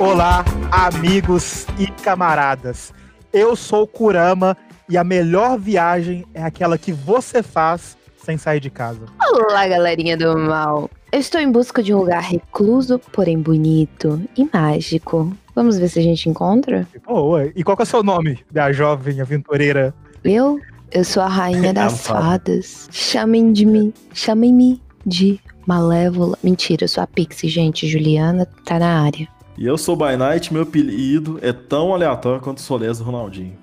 Olá, amigos e camaradas. Eu sou o Kurama e a melhor viagem é aquela que você faz sem sair de casa. Olá, galerinha do mal. Eu estou em busca de um lugar recluso, porém bonito e mágico. Vamos ver se a gente encontra? Boa. E qual que é o seu nome, minha jovem aventureira? Eu? Eu sou a rainha das fadas. Chamem de mim, chamem-me de Malévola. Mentira, eu sou a Pixie, gente. Juliana tá na área. E eu sou By Night, meu apelido é tão aleatório quanto o Solés do Ronaldinho.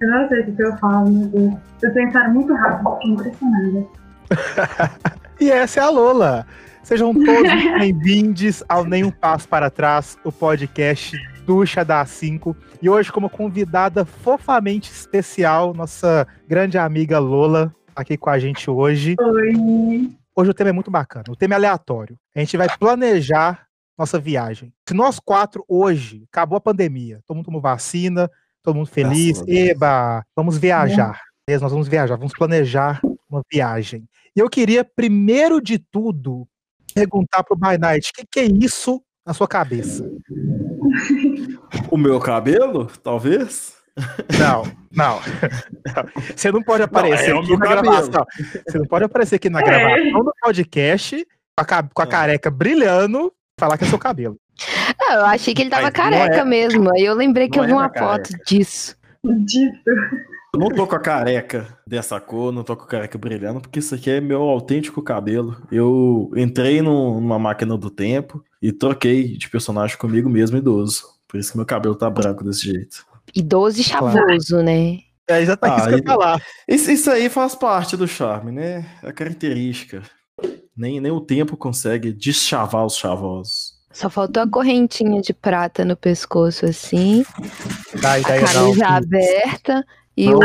Eu não sei o que eu falo, meu Deus. Eu pensaram muito rápido, fiquei impressionada. e essa é a Lola. Sejam todos bem-vindos ao Nenhum Passo para Trás, o podcast Ducha da A5. E hoje, como convidada fofamente especial, nossa grande amiga Lola, aqui com a gente hoje. Oi. Hoje o tema é muito bacana, o tema é aleatório. A gente vai planejar nossa viagem. Se nós quatro hoje, acabou a pandemia, todo mundo tomou vacina, todo mundo feliz, eba, vamos viajar. É. Nós vamos viajar, vamos planejar uma viagem. E eu queria, primeiro de tudo, perguntar pro By Night, o que, que é isso na sua cabeça? O meu cabelo, talvez? Não, não. Você não pode aparecer não, é aqui na cabelo. gravação. Você não pode aparecer aqui na é. gravação do podcast com a, com a careca brilhando falar que é seu cabelo. Não, eu achei que ele tava Mas careca é... mesmo. Aí eu lembrei que eu vi é uma foto disso. Disso. Eu não tô com a careca dessa cor, não tô com a careca brilhando, porque isso aqui é meu autêntico cabelo. Eu entrei no, numa máquina do tempo e troquei de personagem comigo mesmo idoso. Por isso que meu cabelo tá branco desse jeito. Idoso e chavoso, né? É exatamente ah, isso que eu ia falar. Isso, isso aí faz parte do charme, né? É a característica. Nem, nem o tempo consegue deschavar os chavosos. Só faltou a correntinha de prata no pescoço, assim. Daí, daí, a camisa não, aberta e o.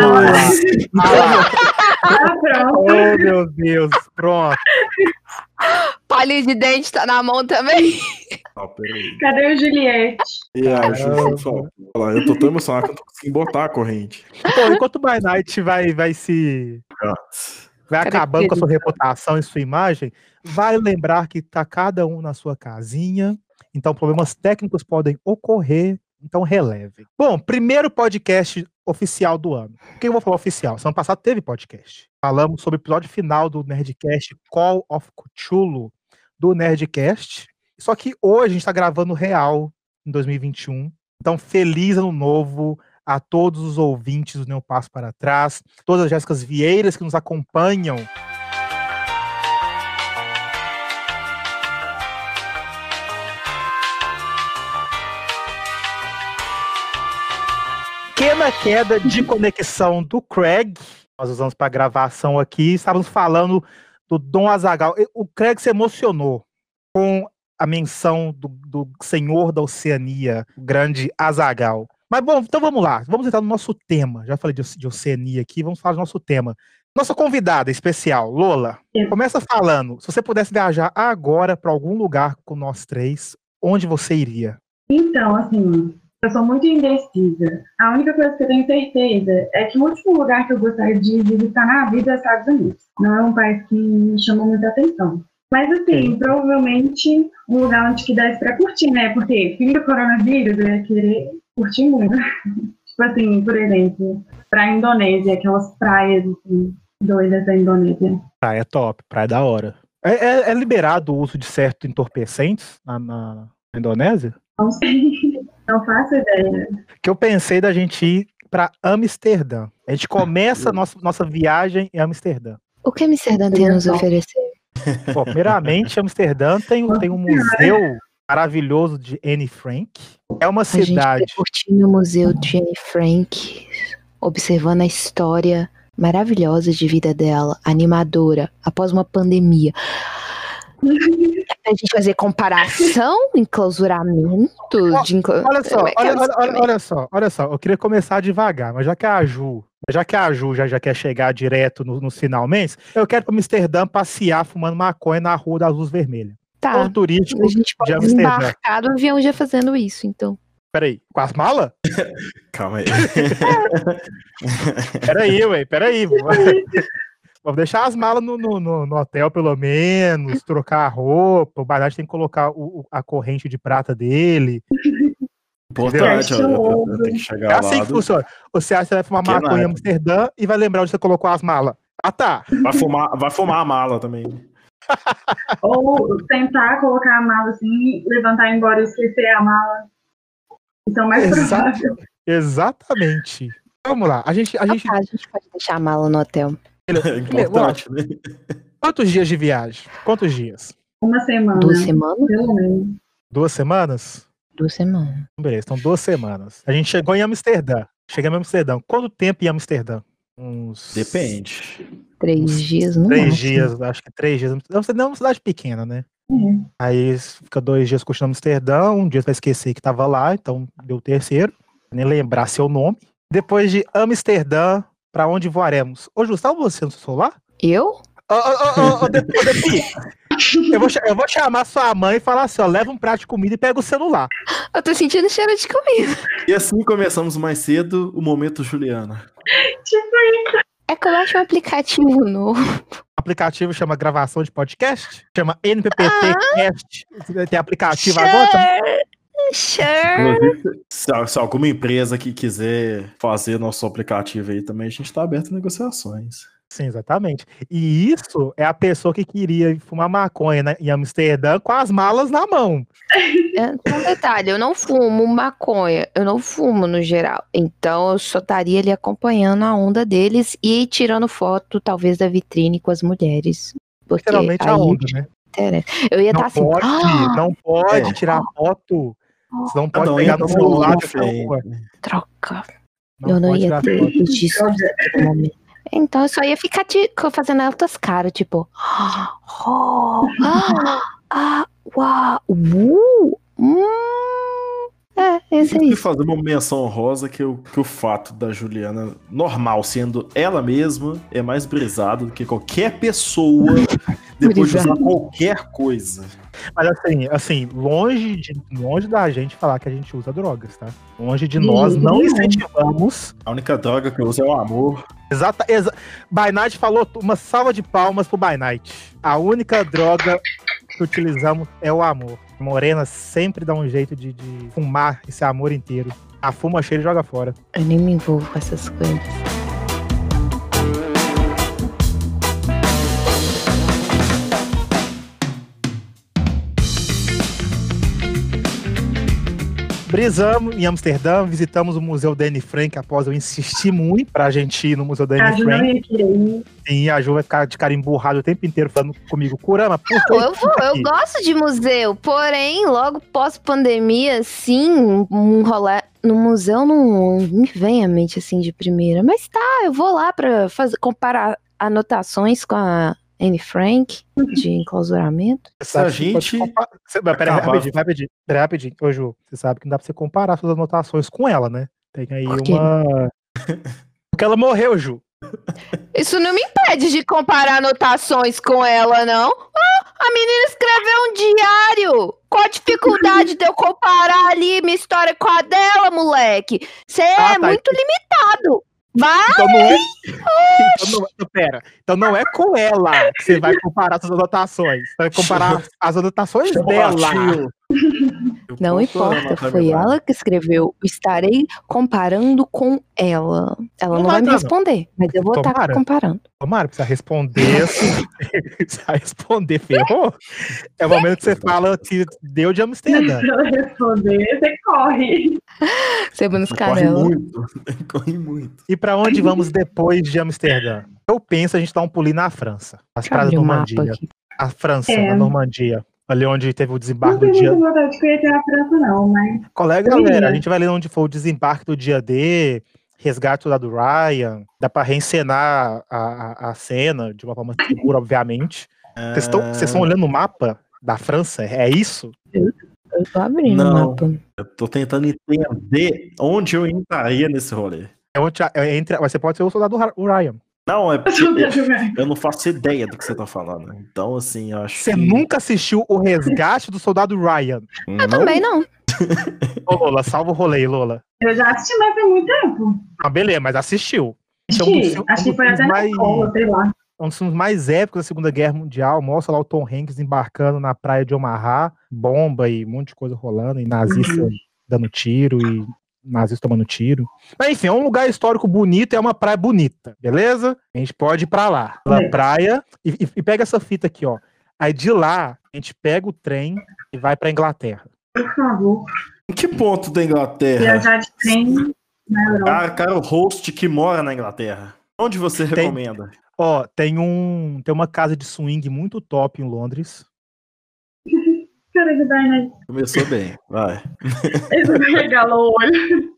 Ah, pronto. Oh, meu Deus, pronto. Palho de dente tá na mão também. Ah, Cadê o Juliette? E a eu tô tão emocionado que eu não tô conseguindo botar a corrente. Pô, enquanto o By Night vai, vai se. Nossa vai acabando com a sua reputação e sua imagem, vai lembrar que está cada um na sua casinha, então problemas técnicos podem ocorrer, então releve. Bom, primeiro podcast oficial do ano. O que eu vou falar oficial? Semana passada teve podcast. Falamos sobre o episódio final do Nerdcast Call of Cthulhu do Nerdcast. Só que hoje a gente está gravando real em 2021. Então, feliz ano novo a todos os ouvintes do Neo Passo para Trás, todas as Jéssicas Vieiras que nos acompanham. Pequena queda de conexão do Craig, nós usamos para gravação aqui, estávamos falando do Dom Azagal. O Craig se emocionou com a menção do, do senhor da Oceania, o grande Azagal. Mas bom, então vamos lá. Vamos entrar no nosso tema. Já falei de, de Oceania aqui, vamos falar do nosso tema. Nossa convidada especial, Lola, começa falando. Se você pudesse viajar agora para algum lugar com nós três, onde você iria? Então, assim, eu sou muito indecisa. A única coisa que eu tenho certeza é que o último lugar que eu gostaria de visitar na vida é os Estados Unidos. Não é um país que me chamou muita atenção. Mas assim, Sim. provavelmente um lugar onde que desse para curtir, né? Porque fim do coronavírus, eu ia querer curti muito. tipo assim, por exemplo, pra Indonésia, aquelas praias assim, doidas da Indonésia. Praia top, praia da hora. É, é, é liberado o uso de certos entorpecentes na, na, Indonésia? Não sei, não faço ideia. Que eu pensei da gente ir para Amsterdã. A gente começa a nossa, nossa viagem em Amsterdã. O que Amsterdã tem a nos oferecer? Bom, primeiramente, Amsterdã tem, tem um museu maravilhoso de Anne Frank. É uma cidade. A gente curtindo o museu de Anne Frank, observando a história maravilhosa de vida dela, animadora, após uma pandemia. a gente fazer comparação, enclausuramento de Olha só, é olha, olha, olha, olha, só, olha só, eu queria começar devagar, mas já que a Ju, já que a Ju já, já quer chegar direto no, no finalmente, eu quero para Amsterdã passear fumando maconha na rua da luz vermelha. Tá. Ponto turístico a gente pode de embarcar no avião já fazendo isso, então. Peraí, com as malas? Calma aí. peraí, ué, peraí. Vamos deixar as malas no, no, no, hotel, pelo menos, trocar a roupa. O Bernardo tem que colocar o, a corrente de prata dele. Importante, ó, que chegar É assim que do- funciona. Você acha que você vai fumar Que maconha em. Amsterdã e vai lembrar onde você colocou as malas. Ah, tá. Vai fumar, vai fumar a mala também. Ou tentar colocar a mala assim, levantar e ir embora e esquecer a mala. Isso é o mais provável. Exatamente. Vamos lá. A gente, a gente Ah, a gente pode deixar a mala no hotel. Importante, né? Quantos dias de viagem? Quantos dias? Uma semana. Duas semanas? Pelo menos. Duas semanas? Duas semanas. Beleza, então duas semanas. A gente chegou em Amsterdã. Chegamos em Amsterdã. Quanto tempo em Amsterdã? Uns. Depende. Três dias, não Três máximo. dias, acho que três dias. Amsterdã é uma cidade pequena, né? É. Aí fica dois dias curtindo Amsterdã, um dia vai esquecer que tava lá, então deu o terceiro, nem lembrar seu nome. Depois de Amsterdã, pra onde voaremos? Ô, Gustavo, você no seu celular? Eu? Ô, ô, ô, eu, vou, eu vou chamar sua mãe e falar assim, ó, leva um prato de comida e pega o celular. Eu tô sentindo cheiro de comida. E assim começamos mais cedo o momento Juliana. Tipo, É que eu acho um aplicativo novo. O aplicativo chama gravação de podcast, chama NPPT Cast. Tem aplicativo agora? também? Sure. Se, se alguma empresa que quiser fazer nosso aplicativo aí também, a gente tá aberto a negociações. Sim, exatamente. E isso é a pessoa que queria fumar maconha né, em Amsterdã com as malas na mão. É, Um detalhe, eu não fumo maconha, eu não fumo no geral. Então eu só estaria ali acompanhando a onda deles e tirando foto, talvez, da vitrine com as mulheres. Porque Literalmente a aí onda, né? Eu ia estar Não assim. pode, "Ah, não pode É. tirar foto. Você não pode um pegar no no celular troca. Não eu não ia tirar ter foto. disso no momento. Então eu só ia ficar de- co- fazendo altas caras, tipo. Oh, ah, ah, uau, uh, hum. É, esse é Eu fui isso. fazer uma menção honrosa que, o- que o fato da Juliana normal sendo ela mesma é mais brisado do que qualquer pessoa depois de usar qualquer coisa. Mas assim, assim, longe, de, longe da gente falar que a gente usa drogas, tá? Longe de nós não não. incentivamos. A única droga que eu uso é o amor. Exata, exa, By Night falou uma salva de palmas pro By Night. A única droga que utilizamos é o amor. Morena sempre dá um jeito de, de fumar esse amor inteiro. A fuma cheia e joga fora. Eu nem me envolvo com essas coisas. Brisamos em Amsterdã, visitamos o Museu da Anne Frank após eu insistir muito pra gente ir no Museu da Anne Frank. Sim, a Ju vai ficar de cara emburrada o tempo inteiro falando comigo, Kurama, por que eu vou, eu gosto de museu, porém, logo pós-pandemia, sim, um rolê no museu não me vem à mente assim de primeira. Mas tá, eu vou lá pra fazer, comparar anotações com a Anne Frank de enclausuramento. Você sabe Se a que pode gente compa- Você- mas Pera aí, acabar- rapidinho, rapidinho, rapidinho. Ô, Ju, você sabe que não dá pra você comparar suas anotações com ela, né? Tem aí Por uma. Porque ela morreu, Ju. Isso não me impede de comparar anotações com ela, não. Ah, a menina escreveu um diário. Qual a dificuldade de eu comparar ali minha história com a dela, moleque? Você é Ah, tá. muito limitado. Vai! Então não é. Então não, então, pera. Então não é com ela que você vai comparar suas anotações. Você vai comparar as anotações dela. Eu Não importa, foi ela que escreveu. Estarei comparando com ela. Ela Não não, vai me responder, mas eu vou estar Tomara. comparando. Tomara, precisa responder. assim, precisa responder, ferrou. É o momento que você fala que deu de Amsterdã. Se ela responder, você corre. Sebo nos Corre canela. muito. Corre muito. E pra onde vamos depois de Amsterdã? Eu penso a gente dar um pulinho na França. As Deixa eu praias da abrir o mapa Normandia. aqui. A França, É. na Normandia. Ali onde teve o Não desembarque do tenho dia. muita vontade de conhecer a França, não, mas é, Eu galera? A gente vai ler onde foi o desembarque do dia D, resgate lá do Ryan. Dá pra reencenar a, a, a cena de uma forma segura, obviamente. Vocês estão- Vocês estão olhando o mapa da França? É isso? Eu tô abrindo Não. o mapa. Eu tô tentando entender onde eu entraria nesse rolê. É onde, é entre, você pode ser o soldado Ryan. Não, é eu porque eu não faço ideia do que você tá falando. Então, assim, eu acho Você que... nunca assistiu o resgate do soldado Ryan. Eu também não. Ô, Lola, salva o rolê, Lola. Eu já assisti, mas tem muito tempo. Ah, beleza, mas assistiu. Um dos Assisti. Acho um que dos foi até na mais- escola, sei lá. um dos filmes mais épicos da Segunda Guerra Mundial. Mostra lá o Tom Hanks embarcando na praia de Omaha, bomba e um monte de coisa rolando, e nazista Uhum. dando tiro e nazis tomando tiro. Mas enfim, é um lugar histórico bonito e é uma praia bonita, beleza? A gente pode ir pra lá, É. praia, e, e- pega essa fita aqui, ó. Aí de lá, a gente pega o trem e vai pra Inglaterra. Por favor, Em que ponto da Inglaterra? viajar de trem na Europa. Cara, cara, o host que mora na Inglaterra. Onde você Tem- recomenda? Ó, tem um, tem uma casa de swing muito top em Londres. Cara de Barnett, Começou bem, vai. ele regalou o olho.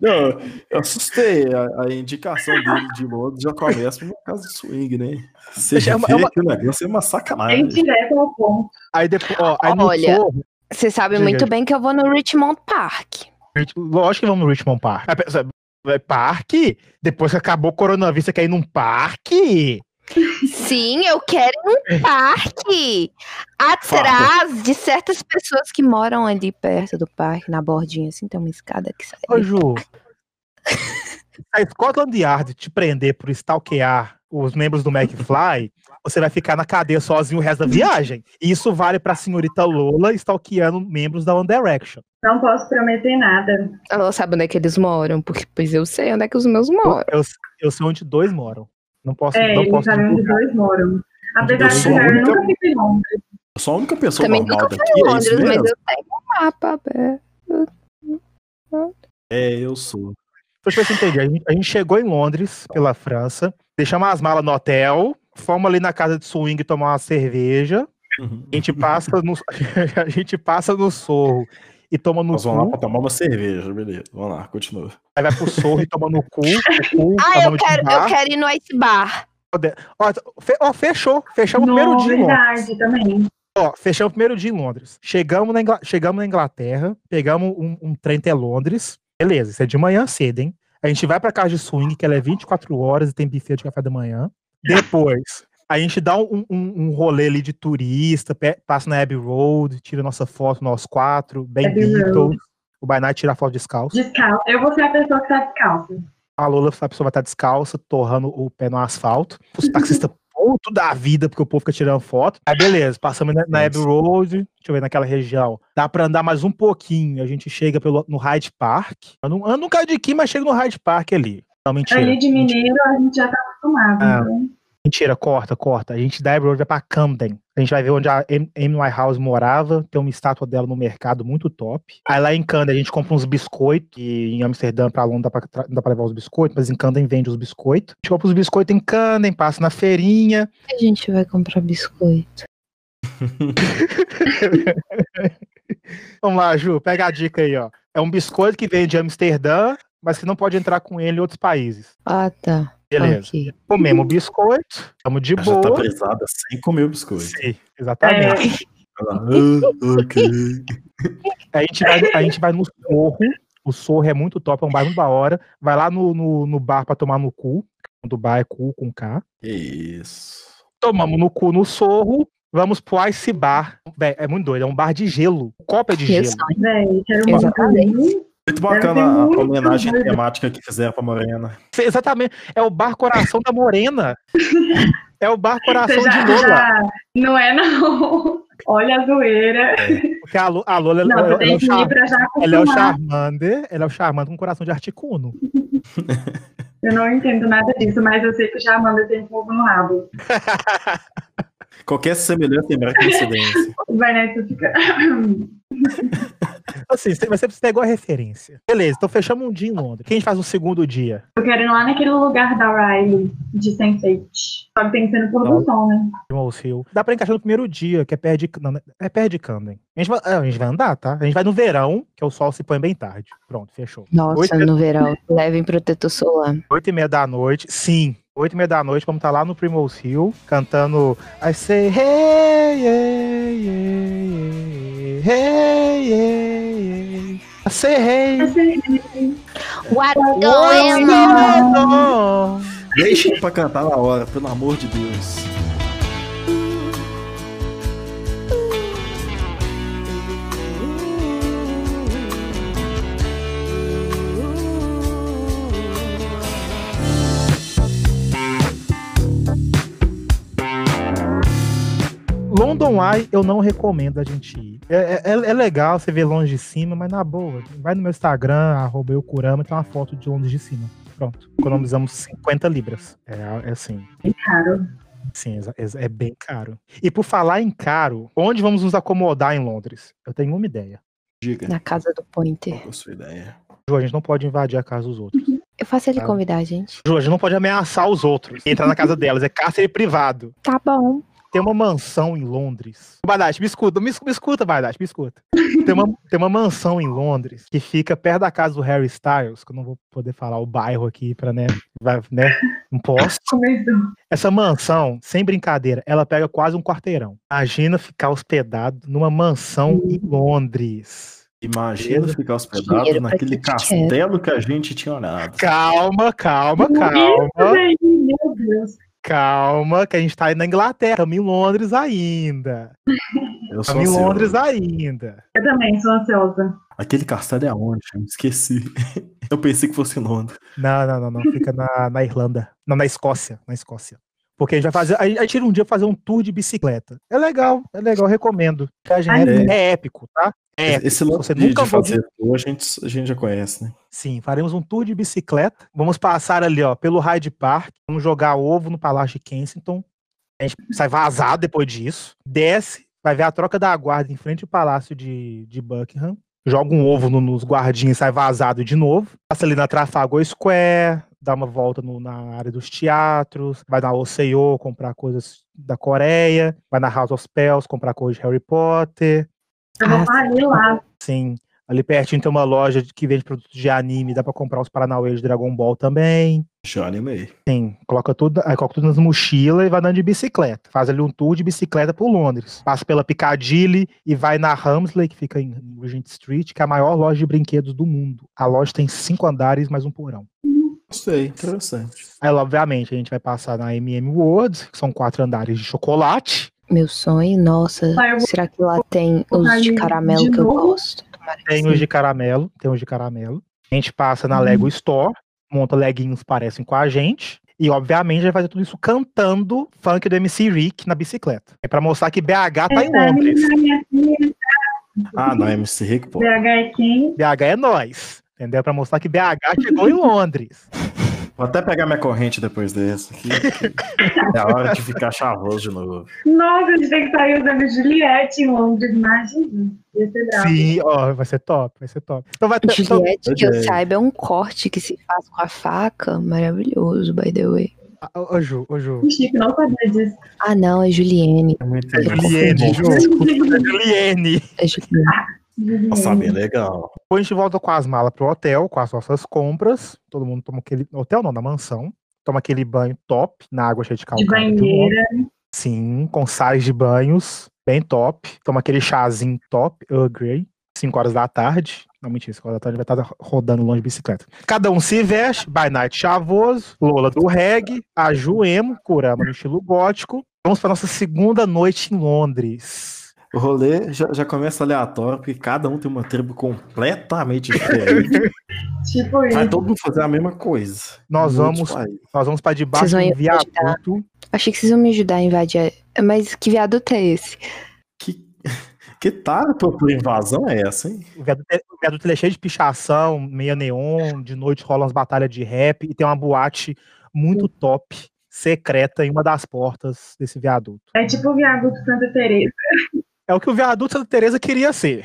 Não, eu assustei. A, a indicação dele de Londres já começa por uma casa de swing, né? Você É uma- vê é uma- que o negócio é uma sacanagem. direto ao ponto. Aí depois, ó, aí no Olha. Você sabe Diga, muito bem que eu vou no Richmond Park. lógico que vamos no Richmond Park. Parque? Depois que acabou o coronavírus, você quer ir num parque? Sim, eu quero ir num parque. Atrás de certas pessoas que moram ali perto do parque, na bordinha, assim, tem uma escada que sai. Ô, Ju, se a Scotland Yard te prender por stalkear os membros do McFly, você vai ficar na cadeia sozinho o resto da viagem. E isso vale pra senhorita Lola stalkeando membros da One Direction. Não posso prometer nada. Ela sabe onde é que eles moram, porque pois eu sei onde é que os meus moram. Eu, eu sei onde dois moram. Não posso, É, não eles posso divulgar. dois moram. Apesar Eu de que eu única- nunca fiquei em Londres. Eu sou a única pessoa Também normal nunca daqui, fui em é Londres, mas mesmo? eu tenho um mapa aberto. É, eu sou. Então, tipo assim, entendi. A gente, a gente chegou em Londres, pela França, deixamos as malas no hotel, fomos ali na casa de swing tomar uma cerveja, Uhum. a gente passa no, a gente passa no sorro e toma no Nós vamos lá cu, pra tomar uma cerveja, beleza. Vamos lá, continua. aí vai pro sorro e toma no cu, cu Ah, eu quero, eu quero ir no Ice Bar. Ó, fe- ó, fechou, fechamos o primeiro No, dia verdade, também. Ó, fechamos o primeiro dia em Londres. Chegamos na, Ingla- chegamos na Inglaterra, pegamos um, um trem até Londres. Beleza, isso é de manhã cedo, hein? A gente vai pra casa de swing, que ela é 24 horas e tem buffet de café da manhã. Depois, a gente dá um, um, um rolê ali de turista, passa na Abbey Road, tira nossa foto, nós quatro, bem Beatles. O Night tira a foto descalço. Descalço. Eu vou ser a pessoa que tá descalça. A Lola, a pessoa vai estar descalça, torrando o pé no asfalto. Os taxistas puto da vida, porque o povo fica tirando foto. Aí beleza, passamos na, na Abbey. Road, deixa eu ver, naquela região. Dá pra andar mais um pouquinho, a gente chega pelo, no Hyde Park. Eu não, eu não caio de aqui, mas chego no Hyde Park ali. Não, mentira. Ali de mentira, mineiro a gente já tá acostumado. Ah. então. Mentira, corta, corta. A gente da Abbey Road vai pra Camden. A gente vai ver onde a Amy Winehouse morava, tem uma estátua dela no mercado muito top. Aí lá em Camden a gente compra uns biscoitos, que em Amsterdã pra Londres dá pra, dá pra levar os biscoitos, mas em Camden vende os biscoitos. A gente compra os biscoitos em Camden, passa na feirinha, A gente vai comprar biscoito. Vamos lá, Ju, pega a dica aí, ó. É um biscoito que vem de Amsterdã, mas que não pode entrar com ele em outros países. Ah, tá. Beleza. Ok. Comemos o biscoito, estamos de Ela já tá boa. brisada sem comer o biscoito. Sim, exatamente. Ela, "Ah, ok. A, gente vai, a gente vai no Sorro. O Sorro é muito top, é um bar muito da hora. Vai lá no, no, no bar pra tomar no cu. Do bar é cu com K. Que isso. Tomamos no cu no Sorro. Vamos pro Ice Bar. Véi, é muito doido, é um bar de gelo. O copo é de Meu gelo. sonho. Véi, quero Exatamente. Muito bacana ter a- muito homenagem temática que fizeram pra Morena. Exatamente. É o bar Coração da Morena. É o bar Coração já, de Lola. já- Não é, não. Olha a zoeira. Porque a, Lo- a Lola Não, ela, você ela é tem o que Char- ir pra já ela é o acostumar. Charmander. Ela é o Charmander com coração de Articuno. Eu não entendo nada disso, mas eu sei que já manda tem fogo no rabo. Qualquer semelhança é mera coincidência. O Vanessa fica. Assim, mas você pegou a referência. Beleza, então fechamos um dia em Londres. Quem faz o segundo dia? Eu quero ir lá naquele lugar da Riley, de Sense8. Só que tem que ser no pôr do sol, né? Rose Hill. Dá pra encaixar no primeiro dia, que é perto de, não, é perto de Camden. A gente, vai, é, a gente vai andar, tá? A gente vai no verão, que o sol se põe bem tarde. Pronto, fechou. Nossa, Oito, no verão. Levem protetor solar. oito e meia da noite, sim. Oito e meia da noite, vamos estar lá no Primrose Hill, cantando I say hey, hey, hey, hey, hey, hey. I say hey. What's going on? going on? Deixem pra cantar na hora, pelo amor de Deus. London Eye eu não recomendo a gente ir. É, é, é legal você ver longe de cima, mas na boa, vai no meu Instagram, arroba eucurama, tem uma foto de longe de cima. Pronto. Economizamos 50 libras. É, é assim. É caro. Sim, é, é bem caro. E por falar em caro, onde vamos nos acomodar em Londres? Eu tenho uma ideia. Diga. Na casa do Pointer. Qual é a sua ideia? Ju, a gente não pode invadir a casa dos outros. Eu faço ele Tá. convidar a gente. Ju, a gente não pode ameaçar os outros. Entrar na casa delas. É cárcere privado. Tá bom. Tem uma mansão em Londres. Bardate, me escuta, me, me escuta, Bardate, me escuta. Tem uma, tem uma mansão em Londres que fica perto da casa do Harry Styles, que eu não vou poder falar o bairro aqui pra, né, vai, né, não posso. Essa mansão, sem brincadeira, ela pega quase um quarteirão. Imagina ficar hospedado numa mansão em Londres. Imagina ficar hospedado naquele quer. castelo que a gente tinha olhado. Calma, calma, calma. meu Deus. Calma, que a gente tá aí na Inglaterra, estamos em Londres ainda. Eu sou Estamos em. Londres ainda. Eu também sou ansiosa. Aquele castelo é onde? Eu esqueci. Eu pensei que fosse em Londres. Não, não, não, não. Fica na, na Irlanda. Não, na Escócia. Na Escócia. Porque a gente vai fazer. A gente tira um dia fazer um tour de bicicleta. É legal, é legal, recomendo. A gente Ai, é, é épico, tá? É épico. Esse lance Você nunca de fazer tour, a gente, a gente já conhece, né? Sim, faremos um tour de bicicleta. Vamos passar ali, ó, pelo Hyde Park. Vamos jogar ovo no Palácio de Kensington. A gente sai vazado depois disso. Desce, vai ver a troca da guarda em frente ao Palácio de, de Buckingham. Joga um ovo no- nos guardinhos e sai vazado de novo. Passa ali na Trafalgar Square, dá uma volta no- na área dos teatros, vai na Oseo comprar coisas da Coreia, vai na House of Spells comprar coisas de Harry Potter. Eu vou Ah, falir lá. Sim. Ali pertinho tem uma loja que vende produtos de anime, dá pra comprar os Paranauê de Dragon Ball também. Já animei. Sim, coloca tudo, aí coloca tudo nas mochilas e vai andando de bicicleta. Faz ali um tour de bicicleta por Londres. Passa pela Piccadilly e vai na Hamsley, que fica em Regent Street, que é a maior loja de brinquedos do mundo. A loja tem cinco andares mais um porão. Sei, interessante. Aí, obviamente, a gente vai passar na MM World, que são quatro andares de chocolate. Meu sonho, nossa. Vai, Será que lá tem os de caramelo de que eu gosto? Tem os de caramelo, tem os de caramelo. A gente passa na Hum. Lego Store, monta leguinhos parecem com a gente. E, obviamente, vai fazer tudo isso cantando funk do MC Rick na bicicleta. É pra mostrar que BH tá em Essa Londres. Ah, não, MC Rick, pô. BH é quem? BH é nós. Entendeu? Pra mostrar que BH chegou em Londres. Vou até pegar minha corrente depois dessa. aqui. é a hora de ficar chavoso de novo. Nossa, a gente tem que sair usando Juliette em Londres, imagina. Ia ser bravo. Sim, ó, vai ser top, vai ser top. Então vai ter. Então, Juliette, que eu saiba, é um corte que se faz com a faca. Maravilhoso, by the way. ô, ô, Ju, ô, Ju. O Chico não sabia disso. Ah, não, é Juliene. É muito Eu Juliene. Ju. Juliene. É Juliene. Nossa, bem legal. Depois a gente volta com as malas pro hotel, com as nossas compras. Todo mundo toma aquele. Hotel não, na mansão. Toma aquele banho top, na água cheia de De calcário. do banheira. Sim, com sais de banhos, bem top. Toma aquele chazinho top, Earl Grey, 5 horas da tarde. Não, mentira, 5 horas da tarde vai estar rodando longe de bicicleta. Cada um se veste, by night chavoso, Lola do reggae, a Ju emo, Kurama no estilo gótico. Vamos para nossa segunda noite em Londres. O rolê já, já começa aleatório, porque cada um tem uma tribo completamente diferente. Tipo Vai isso. todo mundo fazer a mesma coisa. Nós vamos-. Nós vamos para debaixo vão um viaduto. Achei que vocês iam me ajudar a invadir. Mas que viaduto é esse? Que, que tara por, por invasão é essa, hein? O viaduto, é- o viaduto é cheio de pichação, meia neon, de noite rolam as batalhas de rap e tem uma boate muito top, secreta em uma das portas desse viaduto. É tipo o viaduto Santa Teresa. É o que o viaduto Santa Teresa queria ser.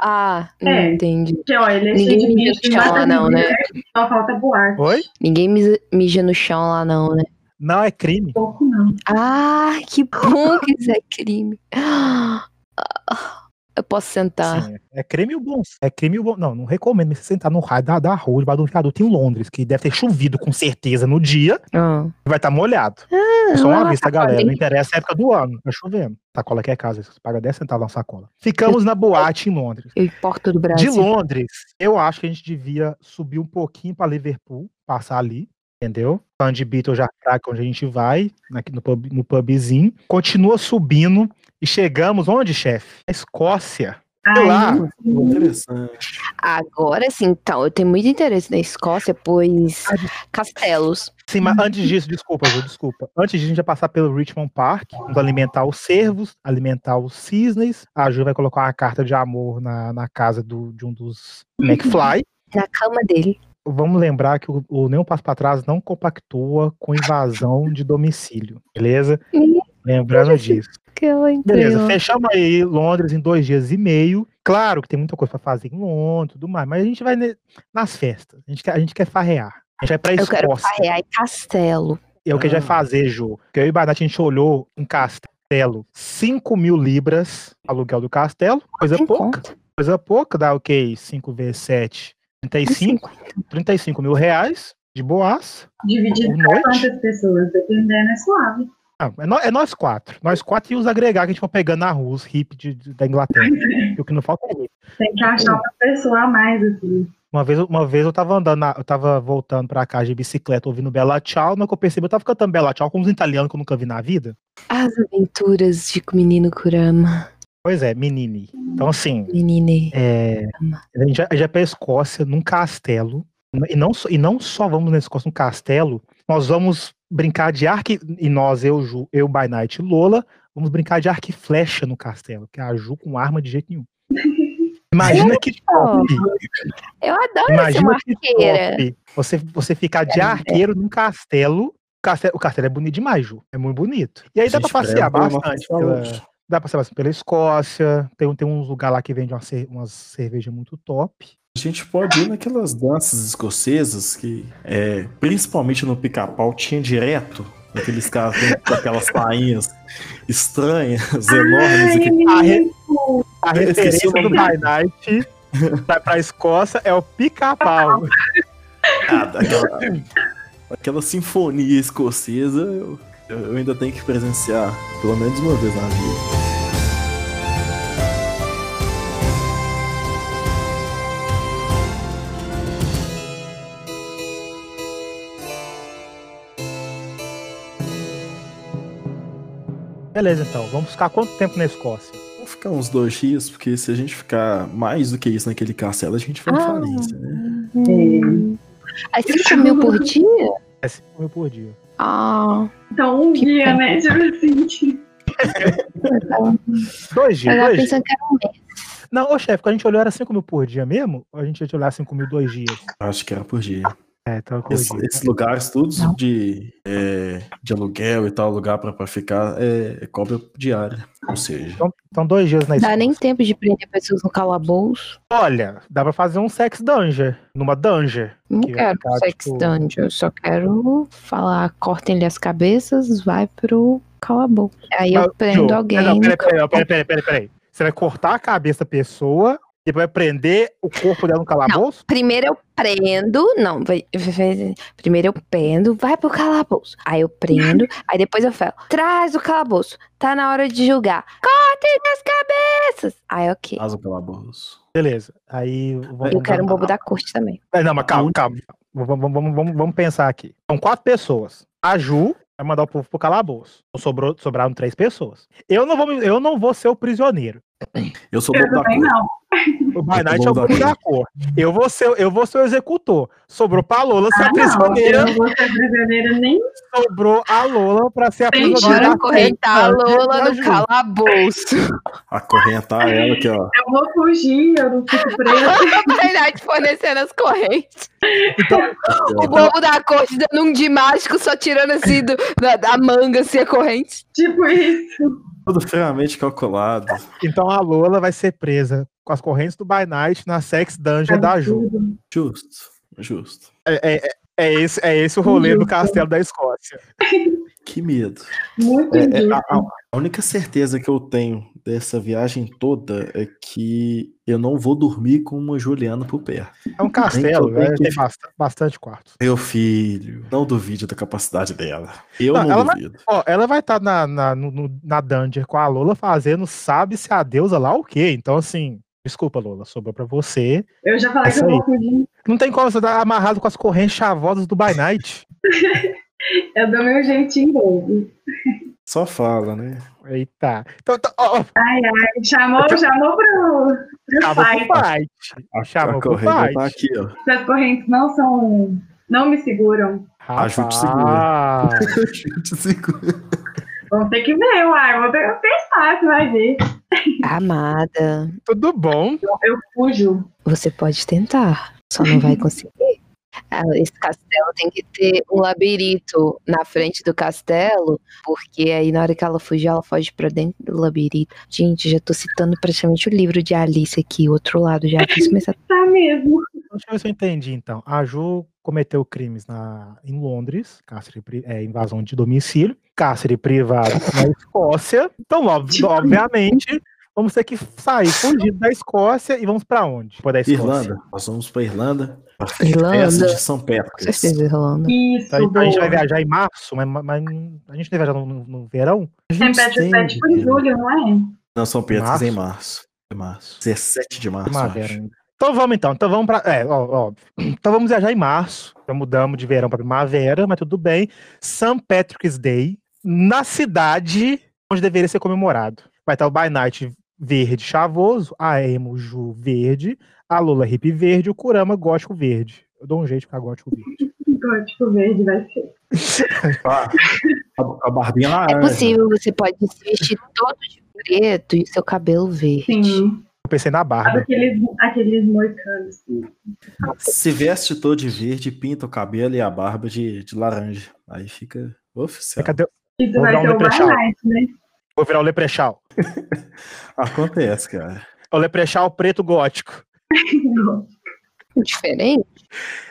Ah, É. entendi. Que, ó, ele é Ninguém mija no chão lá, não, né? ninguém, Só falta boate. Oi? Ninguém mija no chão lá, não, né? Não, é crime. Pouco não. Ah, que bom que isso é crime. Eu posso sentar. Sim, é crime o bom. É crime o bom. Não, não recomendo você sentar no raio da, da rua, debaixo de um viaduto em Londres, que deve ter chovido com certeza no dia Ah. vai estar molhado. É só uma ah, vista, tá galera. bem. Não interessa a época do ano. Tá chovendo. Sacola que é casa, você paga 10 centavos na sacola. Ficamos na boate em Londres. Eu importo do De Brasil. Londres, eu acho que a gente devia subir um pouquinho para Liverpool, passar ali, entendeu? Fã de Beatles já fraca onde a gente vai, aqui no, pub, no pubzinho. Continua subindo e chegamos onde, chefe? Na Escócia. Ai, lá. Interessante. Agora sim, então, eu tenho muito interesse na Escócia, pois Ah, castelos. Sim, mas antes disso, desculpa, Ju, desculpa. Antes disso, a gente vai passar pelo Richmond Park, vamos alimentar os cervos, alimentar os cisnes. A Ju vai colocar uma carta de amor na, na casa do, de um dos McFly. Na cama dele. Vamos lembrar que o, o Nenhum Passo para Trás não compactua com invasão de domicílio, beleza? Lembrando disso. Que Beleza, fechamos aí Londres em dois dias e meio. Claro que tem muita coisa pra fazer em Londres e tudo mais, mas a gente vai ne- nas festas. A gente quer, a gente quer farrear. A gente vai pra Eu quero Escócia. farrear em castelo. É o que a gente vai Ah. fazer, Ju. Porque eu e o Banat, a gente olhou um castelo. 5 mil libras, aluguel do castelo. Coisa Tem pouca. conta. Coisa pouca, dá o quê? 5 vezes 7, 35. 35 mil reais, de boas. Dividido Por quantas pessoas? Dependendo, é suave. Ah, é, é nós quatro. Nós quatro e os agregar que a gente vai pegando na rua, os hip de- de- da Inglaterra. E o que não falta é hip. Tem que achar uma pessoa a mais, assim. Uma vez, uma vez eu tava andando, na- eu tava voltando pra casa de bicicleta, ouvindo Bela Tchau, no que eu percebi, eu tava cantando Bela Tchau com uns italianos que eu nunca vi na vida. As aventuras de menino Kurama. Pois é, menine. Então, assim, Menine. é, a gente já, já pra Escócia, num castelo, e não, só- e não só vamos na Escócia, num castelo, nós vamos brincar de arco, e nós, eu, Ju, eu, By Night e Lola, vamos brincar de arco e flecha no castelo, que é a Ju com arma de jeito nenhum. Imagina que top! Eu adoro ser Imagina uma que arqueira. top. Você, você ficar de arqueiro num castelo. O castelo, o castelo é bonito demais, Ju. É muito bonito. E aí dá pra Gente, passear bastante. Pela. Dá pra bastante pela Escócia. Tem, tem uns lugares lá que vende uma, umas cerveja muito top. A gente pode ir naquelas danças escocesas que, é, principalmente no pica-pau, tinha direto. Aqueles caras com- aquelas sainhas estranhas, enormes. que- A, re- a referência do By Night pra, pra Escócia é o pica-pau. Ah, aquela, aquela sinfonia escocesa, eu, eu ainda tenho que presenciar pelo menos uma vez na vida. Beleza, então. Vamos ficar quanto tempo na Escócia? Vamos ficar uns dois dias, porque se a gente ficar mais do que isso naquele castelo, a gente vai em Ah. falência, né? Hum. Aí 5 mil por dia? É 5 mil por dia. Ah, Então, um dia, né? Tipo assim. Dois dias, eu tava dois dias. pensando que era um mês. Não, ô chefe, quando a gente olhou era 5 mil por dia mesmo? Ou a gente ia olhar 5 mil dois dias? Acho que era por dia. É, Esse- dia. esses lugares todos Não. de, é, de aluguel e tal, lugar pra, pra ficar, é, é cobra diária. Ou seja, Então, então dois dias na Dá Escócia. nem tempo de prender pessoas no calabouço. Olha, dá pra fazer um sex dungeon. Numa dungeon. Não Que quero ficar, sex tipo- dungeon, eu só quero falar, cortem-lhe as cabeças, vai pro calabouço. Aí eu Mas, prendo Ju, alguém. Não, peraí, peraí, peraí. Você vai cortar a cabeça da pessoa e vai prender o corpo dela no calabouço? Primeiro eu prendo, não, vai- vai- primeiro eu prendo, vai pro calabouço. Aí eu prendo, aí depois eu falo, traz o calabouço, tá na hora de julgar. Cortem as cabeças. Aí ok. faz o calabouço. Beleza. Aí vamos. Eu quero um bobo da corte também. É, Não, mas calma, calma. Vamos, vamos, vamos, vamos, pensar aqui. São quatro pessoas. A Ju vai mandar o povo pro calabouço. Sobrou, sobraram três pessoas. Eu não vou, eu não vou ser o prisioneiro. Eu sou Eu da cor. não. O By Night é o bom da cor. Eu vou ser, eu vou ser o executor. Sobrou pra Lola ser Ah, a não, prisioneira. eu não vou ser prisioneira nem Sobrou a Lola pra ser a Tem prisioneira. Bora acorrentar a Lola no calabouço. Acorrentar ela aqui, ó. eu vou fugir, eu não fico presa. Verdade, fornecendo as correntes. Então, O bobo da corte dando um de mágico, só tirando assim do- da, da manga assim a corrente. tipo isso. Tudo friamente calculado. então a Lola vai ser presa com as correntes do By Night na sex dungeon da Ju. Justo, justo. É, é, é esse, é esse o rolê do Justo. castelo da Escócia. Que medo. Muito É, é, a, a- única certeza que eu tenho dessa viagem toda é que eu não vou dormir com uma Juliana por perto. É um castelo, que eu né? tem bastante, bastante quartos. Meu filho, não duvide da capacidade dela. Eu Não, não, ela vai- duvido. Ó, ela vai estar na, na, no- no- na dungeon com a Lola fazendo sabe-se a deusa lá o quê. Então, assim, desculpa, Lola, sobrou pra você. Eu já falei que Essa eu aí. vou fugir. Não tem como você estar amarrado com as correntes chavosas do By Night. Eu dou meu jeitinho novo. Só fala, né? Eita. Então, então, ó, ó, Chamou, chamou pro, pro chamou fight. pro fight. A, Chamou a pro corrente fight. tá aqui, ó. Essas correntes não são. não me seguram. A Ju te segura. Rapaz. A Ju te segura. Vamos ter que ver, uai. Vou ter que testar, você vai ver. Amada, Tudo bom? Eu fujo. você pode tentar, só não vai conseguir. Ah, Esse castelo tem que ter um labirinto na frente do castelo, porque aí na hora que ela fugir, ela foge pra dentro do labirinto. Gente, já tô citando praticamente o livro de Alice aqui, outro lado já. Tá mesmo. Deixa eu ver se eu entendi, então. A Ju cometeu crimes na, em Londres, cárcere, é, invasão de domicílio, cárcere privado na Escócia. Então, ob- Tipo- obviamente, vamos ter que sair fugindo da Escócia e vamos pra onde? Escócia. Irlanda. Nós vamos pra Irlanda. Irlanda. de São Com Patrick's. certeza, Irlanda. Isso, Então, então a gente vai viajar em março, mas, mas a gente não vai viajar no, no- no verão? A gente Patrick tem, por julho, não é? Não, São Março? em março. Em março. 17 de março. Então vamos então, então vamos pra. É, ó, óbvio. Então vamos viajar em março. Então mudamos de verão pra primavera, mas tudo bem. St. Patrick's Day, na cidade onde deveria ser comemorado. Vai estar o By Night verde chavoso, a Emo Ju verde, a Lula hippie verde, o Kurama gótico verde. Eu dou um jeito de ficar gótico verde. Gótico verde vai ser. Ah, a, a barbinha É laranja. possível, você pode se vestir todo de preto e seu cabelo verde. Sim. Eu pensei na barba. aqueles, aqueles moicanos, assim. Se veste todo de verde, pinta o cabelo e a barba de, de laranja. Aí fica oficial. Cadê? Isso vai um ser o. By né? Vou virar o Leprechal. Acontece, cara. O Leprechal preto gótico. Diferente?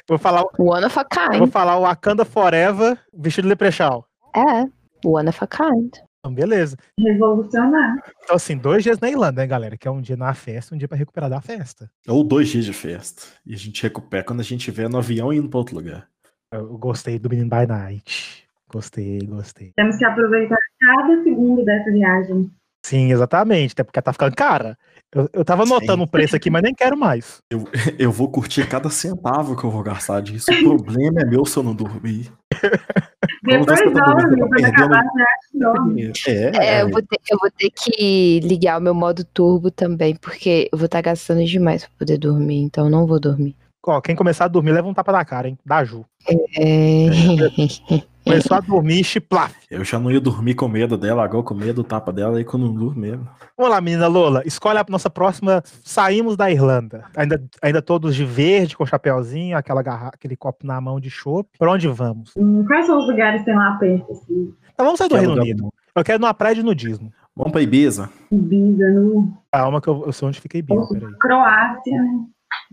Vou falar, One of a eu vou kind. falar o Wakanda Forever vestido de Leprechal. É, one of a kind. Então, beleza. Revolucionar. Então, assim, dois dias na Irlanda, né, galera? Que é um dia na festa, um dia pra recuperar da festa. Ou dois dias de festa. E a gente recupera quando a gente estiver no avião indo pra outro lugar. Eu gostei do Menino by Night. Gostei, gostei. Temos que aproveitar cada segundo dessa viagem. Sim, exatamente. Até porque tá ficando cara. Eu, eu tava anotando o preço aqui, mas nem quero mais. Eu vou curtir cada centavo que eu vou gastar disso. O problema é meu se eu não dormir. Depois eu dorme, perdendo- quando acabar a dorme. É, É, eu vou, ter, eu vou ter que ligar o meu modo turbo também, porque eu vou estar gastando demais pra poder dormir, então eu não vou dormir. Ó, quem começar a dormir, leva um tapa na cara, hein? Da Ju. É... Começou a dormir, chiplaf. eu já não ia dormir com medo dela, agora com medo do tapa dela e quando não durmo mesmo. Vamos lá, menina Lola. Escolhe a nossa próxima. Saímos da Irlanda. Ainda, ainda todos de verde, com chapéuzinho, aquela garra... aquele copo na mão de chopp. Pra onde vamos? Hum, Quais são os lugares que tem lá perto, assim? Então vamos sair do Reino Unido. bom? Eu quero ir numa praia de nudismo. Vamos pra Ibiza, Ibiza, no Calma que eu, eu sei onde fica Ibiza, peraí. Croácia, né?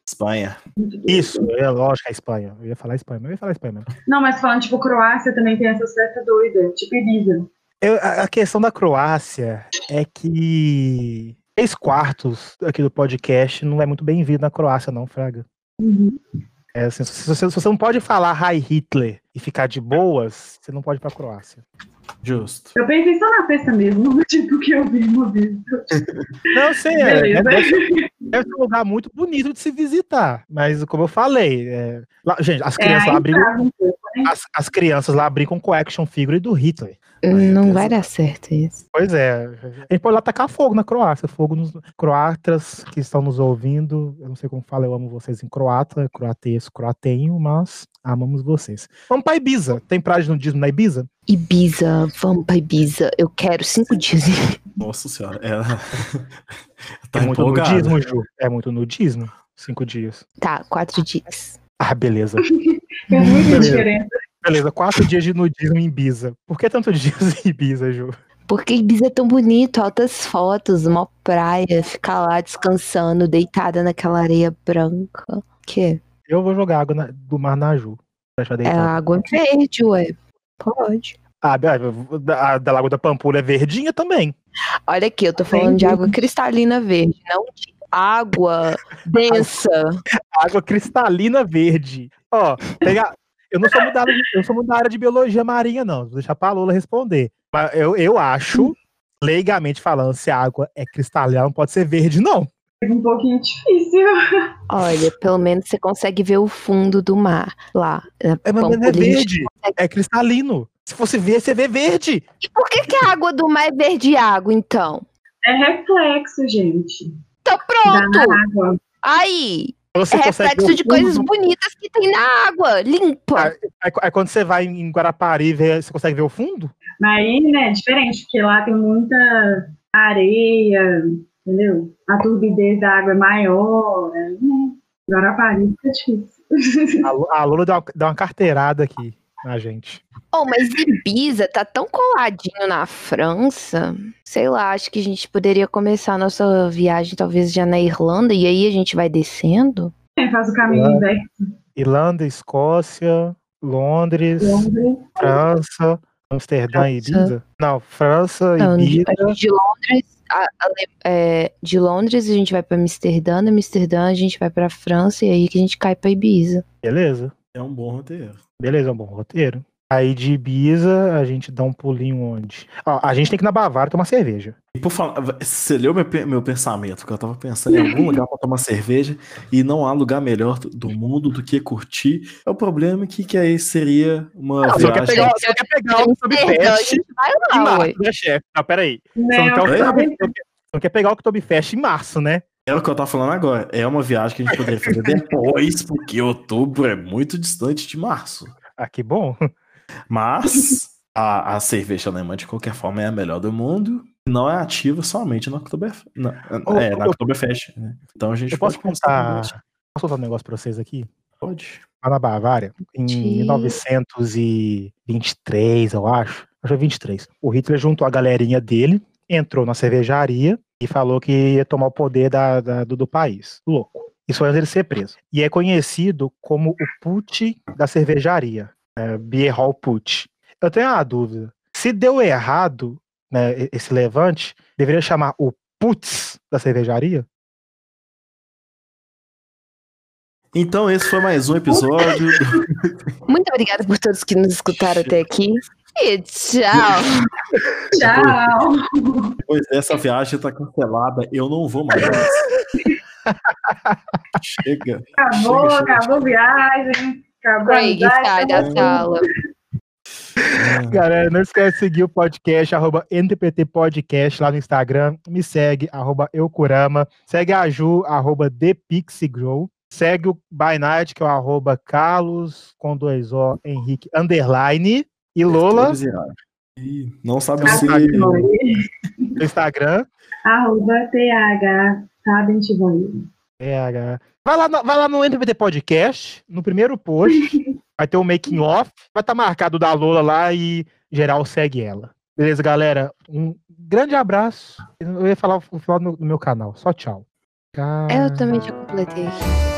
Espanha. Isso, é lógico, é Espanha. Eu ia falar Espanha, mas eu ia falar Espanha mesmo. Não, mas falando, tipo, Croácia também tem essas festas doidas, tipo Ibiza. Eu- a, a questão da Croácia é que três quartos aqui do podcast não é muito bem-vindo na Croácia, não, Fraga. Uhum. É assim, se, você, se você não pode falar Hi Hitler e ficar de boas, você não pode ir pra Croácia. Justo. Eu pensei só na festa mesmo, tipo que eu vi uma vez. Não, eu sei, é, Beleza. deve, um lugar muito bonito de se visitar. Mas, como eu falei, é, lá- gente, as É, crianças lá aí brincam. um pouco, né? As, as crianças lá brincam com action figure do Hitler. Não vai dar certo isso. Pois é. A gente pode lá tacar fogo na Croácia. Fogo nos croatas que estão nos ouvindo. Eu não sei como fala, eu amo vocês em croata, croatês, croatenho, mas amamos vocês. Vamos pra Ibiza. Tem praia de nudismo na Ibiza? Ibiza, vamos pra Ibiza. Eu quero cinco dias. Nossa senhora. Ela tá é muito empolgada. nudismo, Ju. É muito nudismo. Cinco dias. Tá, quatro dias. Ah, beleza. Tem muita Beleza. diferença. Beleza, quatro dias de nudismo em Ibiza. Por que tantos dias em Ibiza, Ju? Porque Ibiza é tão bonito, altas fotos, uma praia, ficar lá descansando, deitada naquela areia branca. Que? Eu vou jogar água na- do mar na Ju. É água verde, ué. Pode. Ah, a, a da Lagoa da Pampulha é verdinha também. Olha aqui, eu tô falando de água cristalina verde, não de água densa. Água cristalina verde. Ó, pega. Eu não sou muito da área de, eu sou muito da área de biologia marinha, não. Vou deixar pra Lula responder. Mas eu, eu acho, leigamente falando, se a água é cristalina, não pode ser verde, não. É um pouquinho difícil. Olha, pelo menos você consegue ver o fundo do mar lá. na É, mas não é verde. É cristalino. Se fosse verde, você vê verde. E por que, que a água do mar é verde água, então? É reflexo, gente. Então Da pronto! água. Aí! Você é consegue ver reflexo de coisas do- bonitas que tem na água, limpa. Aí, aí- aí quando você vai em Guarapari, e vê- você consegue ver o fundo? Mas aí, né, é diferente, porque lá tem muita areia, entendeu? A turbidez da água é maior, né? Guarapari fica difícil. A, a Lula deu uma, deu uma carteirada aqui na gente. Oh, mas Ibiza tá tão coladinho na França. Sei lá, acho que a gente poderia começar a nossa viagem talvez já na Irlanda e aí a gente vai descendo. Quem faz o caminho É. inverso, Irlanda, Escócia, Londres, Londres, França, Amsterdã e. Ibiza? Não, França, de, Ibiza. de Londres, a- a- é, de Londres a gente vai pra Amsterdã, da Amsterdã a gente vai pra França e aí que a gente cai pra Ibiza. Beleza. É um bom roteiro. Beleza, é um bom roteiro. Aí de Ibiza, a gente dá um pulinho onde? Ó, a gente tem que ir na Bavária tomar cerveja. E por falar, você leu meu, meu pensamento, que eu tava pensando em algum lugar pra tomar cerveja e não há lugar melhor do- do mundo do que curtir. É o problema que, que aí seria uma Não, Você quer viagem. pegar, você quer pegar o gente vai em lá, ué. março, né, chefe? Não, peraí. Você né? não quer É? Você não quer pegar o Oktoberfest em março, né? É o que eu tava falando agora. É uma viagem que a gente poderia fazer depois, porque outubro é muito distante de março. Ah, que bom. Mas a, a cerveja alemã, de qualquer forma, é a melhor do mundo. Não é ativa somente na Oktoberfest. É, na eu- Oktoberfest. Né? Então a gente Eu pode contar, posso contar um negócio pra vocês aqui? Pode. Lá na Bavária, em Sim. 1923, eu acho. Acho que é 23. O Hitler juntou a galerinha dele, entrou na cervejaria e falou que ia tomar o poder da, da- do, do país. Louco. Isso foi antes dele ser preso. E é conhecido como o put da cervejaria. É, Beer Hall Put. Eu tenho uma dúvida. Se deu errado né, esse levante, deveria chamar o putz da cervejaria? Então esse foi mais um episódio. Muito obrigada por todos que nos escutaram até aqui. E tchau. Tchau. Depois dessa viagem tá cancelada, eu não vou mais. Chega. Acabou, Chega, chega, acabou a viagem. Acabou a Craig, amizade, sai da sala. Galera, não esquece de seguir o podcast, arroba NTPT Podcast lá no Instagram. Me segue, arroba Eucurama. Segue a Ju, arroba ThePixieGrow. Segue o By Night, que é o arroba Carlos, com dois O, Henrique, underline. E Lola. Ih, Não sabe Não se. no Instagram. Arroba TH, te PH. Vai lá, no- vai lá no Podcast, no primeiro post. vai ter o making off. Vai estar marcado o da Lola lá e geral segue ela. Beleza, galera? Um grande abraço. Eu ia falar o final do meu canal. Só tchau. Tchau. Eu também já completei aqui.